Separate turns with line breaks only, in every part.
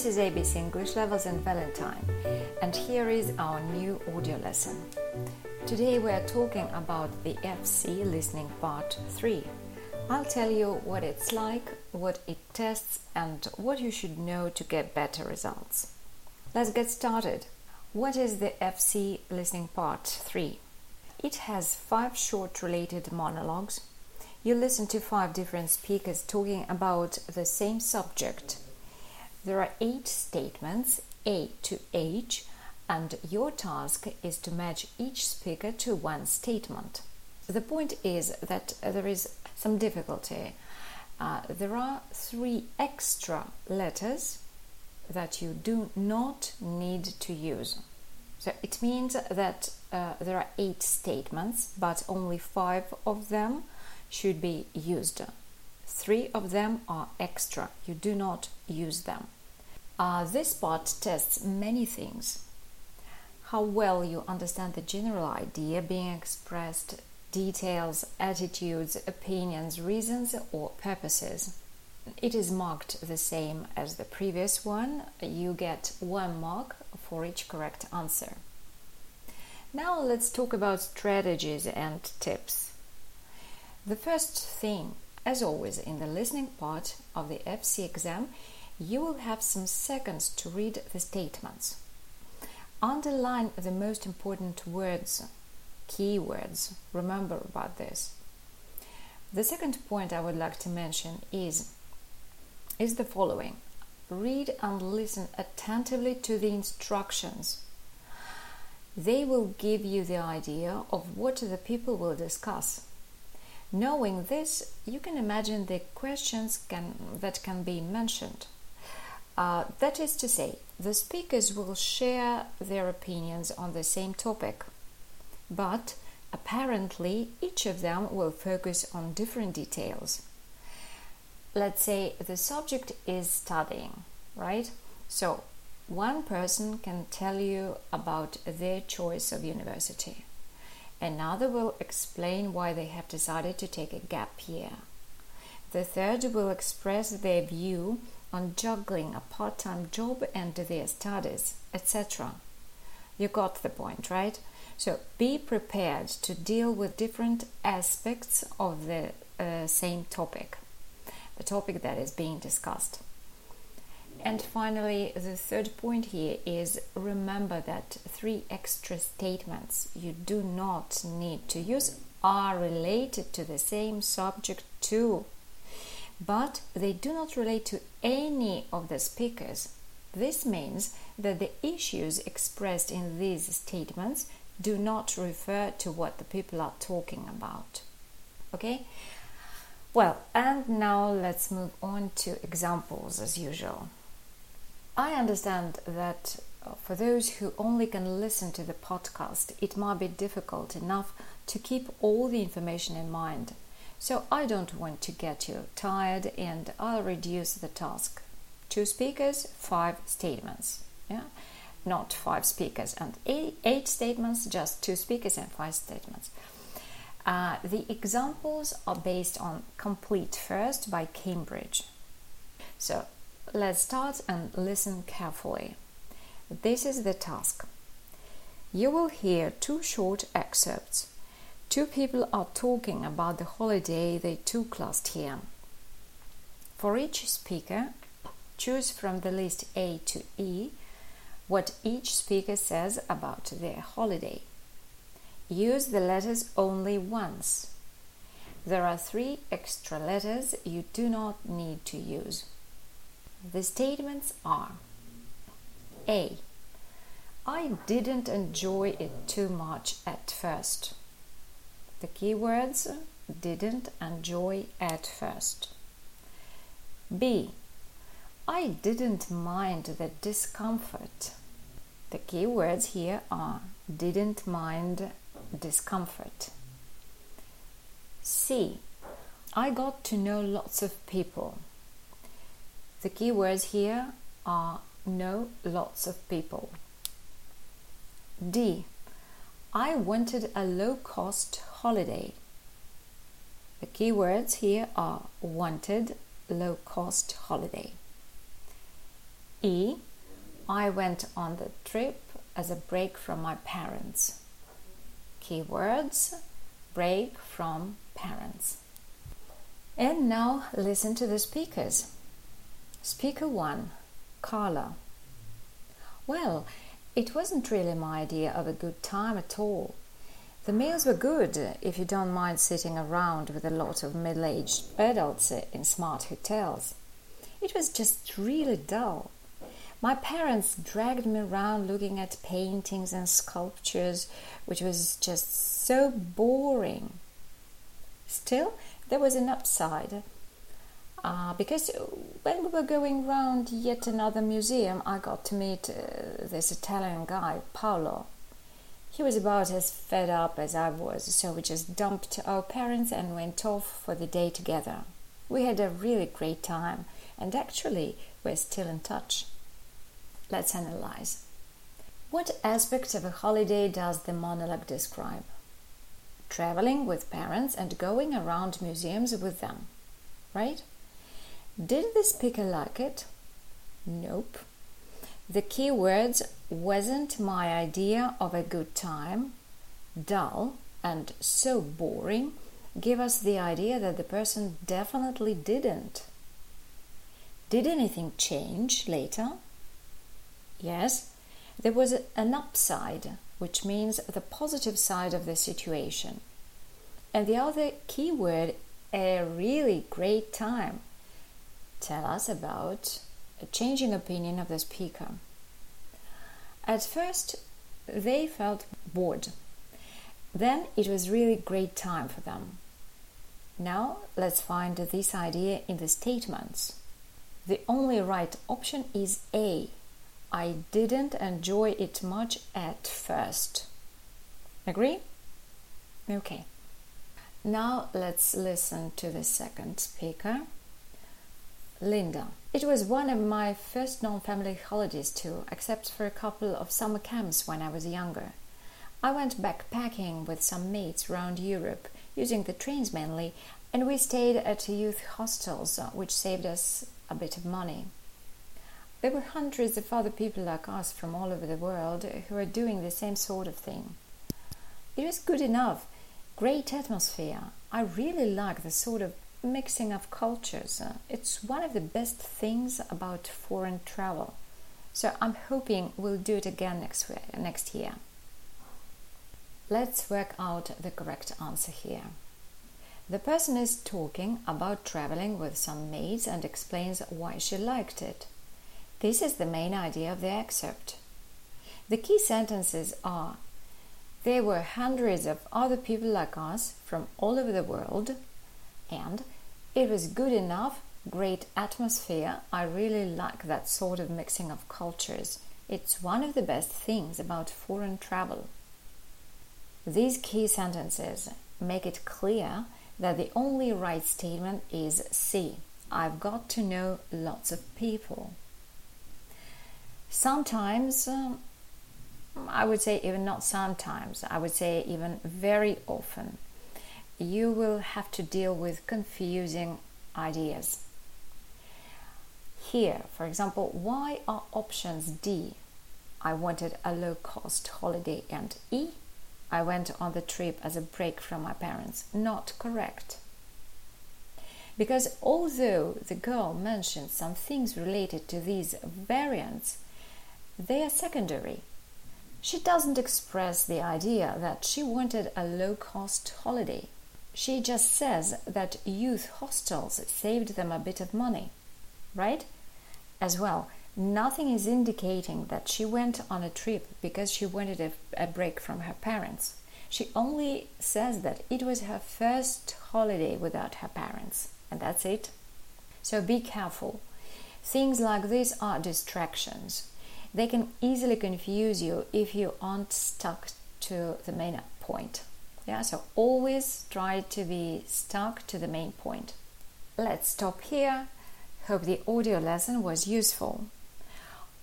Hi, this is ABC English Levels and Valentine, and here is our new audio lesson. Today we are talking about the FCE listening part 3. I'll tell you what it's like, what it tests, and what you should know to get better results. Let's get started. What is the FCE listening part 3? It has five short related monologues you listen to five different speakers talking about the same subject. There are eight statements, A to H, and your task is to match each speaker to one statement. The point is that there is some difficulty. Uh, there are three extra letters that you do not need to use. So it means that uh, there are eight statements, but only five of them should be used. Three of them are extra, you do not use them. Uh, this part tests many things how well you understand the general idea being expressed, details, attitudes, opinions, reasons, or purposes. It is marked the same as the previous one. You get one mark for each correct answer. Now let's talk about strategies and tips. The first thing, as always in the listening part of the FCE exam, you will have some seconds to read the statements. Underline the most important words, keywords. Remember about this. The second point I would like to mention is is the following. Read and listen attentively to the instructions. They will give you the idea of what the people will discuss. Knowing this, you can imagine the questions can, that can be mentioned. Uh, that is to say, the speakers will share their opinions on the same topic, but apparently each of them will focus on different details. Let's say the subject is studying, right? So, one person can tell you about their choice of university. Another will explain why they have decided to take a gap year. The third will express their view on juggling a part time job and their studies, etc. You got the point, right? So be prepared to deal with different aspects of the uh, same topic, the topic that is being discussed. And finally, the third point here is remember that three extra statements you do not need to use are related to the same subject too, but they do not relate to any of the speakers. This means that the issues expressed in these statements do not refer to what the people are talking about. Okay? Well, and now let's move on to examples as usual. I understand that uh, for those who only can listen to the podcast, it might be difficult enough to keep all the information in mind. So I don't want to get you tired and I'll reduce the task. Two speakers, five statements. Yeah? Not five speakers and eight, eight statements, just two speakers and five statements. Uh, the examples are based on Complete First by Cambridge. So Let's start and listen carefully. This is the task. You will hear two short excerpts. Two people are talking about the holiday they took last year. For each speaker, choose from the list A to E what each speaker says about their holiday. Use the letters only once. There are three extra letters you do not need to use. The statements are A. I didn't enjoy it too much at first. The keywords didn't enjoy at first. B. I didn't mind the discomfort. The keywords here are didn't mind discomfort. C. I got to know lots of people. The key words here are know lots of people. D. I wanted a low cost holiday. The key words here are wanted, low cost holiday. E. I went on the trip as a break from my parents. Keywords break from parents. And now listen to the speakers. Speaker 1 Carla. Well, it wasn't really my idea of a good time at all. The meals were good if you don't mind sitting around with a lot of middle aged adults in smart hotels. It was just really dull. My parents dragged me around looking at paintings and sculptures, which was just so boring. Still, there was an upside. Uh, because when we were going round yet another museum, I got to meet uh, this Italian guy, Paolo. He was about as fed up as I was, so we just dumped our parents and went off for the day together. We had a really great time, and actually, we're still in touch. Let's analyze. What aspect of a holiday does the monologue describe? Traveling with parents and going around museums with them, right? Did the speaker like it? Nope. The key words wasn't my idea of a good time, dull, and so boring give us the idea that the person definitely didn't. Did anything change later? Yes, there was an upside, which means the positive side of the situation. And the other key word, a really great time. Tell us about a changing opinion of the speaker. At first, they felt bored. Then it was really great time for them. Now let's find this idea in the statements. The only right option is A. I didn't enjoy it much at first. Agree? Okay. Now let's listen to the second speaker, Linda. It was one of my first non family holidays too, except for a couple of summer camps when I was younger. I went backpacking with some mates round Europe, using the trains mainly, and we stayed at youth hostels, uh, which saved us a bit of money. There were hundreds of other people like us from all over the world who were doing the same sort of thing. It was good enough, great atmosphere. I really like the sort of mixing of cultures. Uh, it's one of the best things about foreign travel. So I'm hoping we'll do it again next next year. Let's work out the correct answer here. The person is talking about traveling with some mates and explains why she liked it. This is the main idea of the excerpt. The key sentences are There were hundreds of other people like us from all over the world, and it was good enough, great atmosphere. I really like that sort of mixing of cultures. It's one of the best things about foreign travel. These key sentences make it clear that the only right statement is C. I've got to know lots of people. Sometimes, um, I would say even not sometimes, I would say even very often, you will have to deal with confusing ideas. Here, for example, why are options D? I wanted a low cost holiday, and E? I went on the trip as a break from my parents. Not correct. Because although the girl mentioned some things related to these variants, they are secondary. She doesn't express the idea that she wanted a low cost holiday. She just says that youth hostels saved them a bit of money, right? As well, nothing is indicating that she went on a trip because she wanted a, a break from her parents. She only says that it was her first holiday without her parents, and that's it. So be careful. Things like this are distractions. They can easily confuse you if you aren't stuck to the main point. Yeah, so always try to be stuck to the main point. Let's stop here. Hope the audio lesson was useful.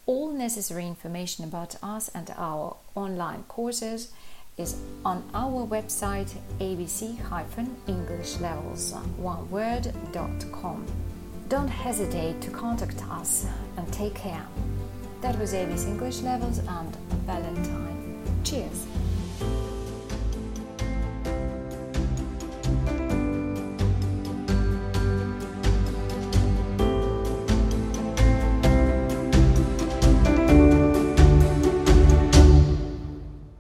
All necessary information about us and our online courses is on our website abc-englishlevels one word.com. Don't hesitate to contact us and take care. That was ABC English Levels and Valentine. Cheers!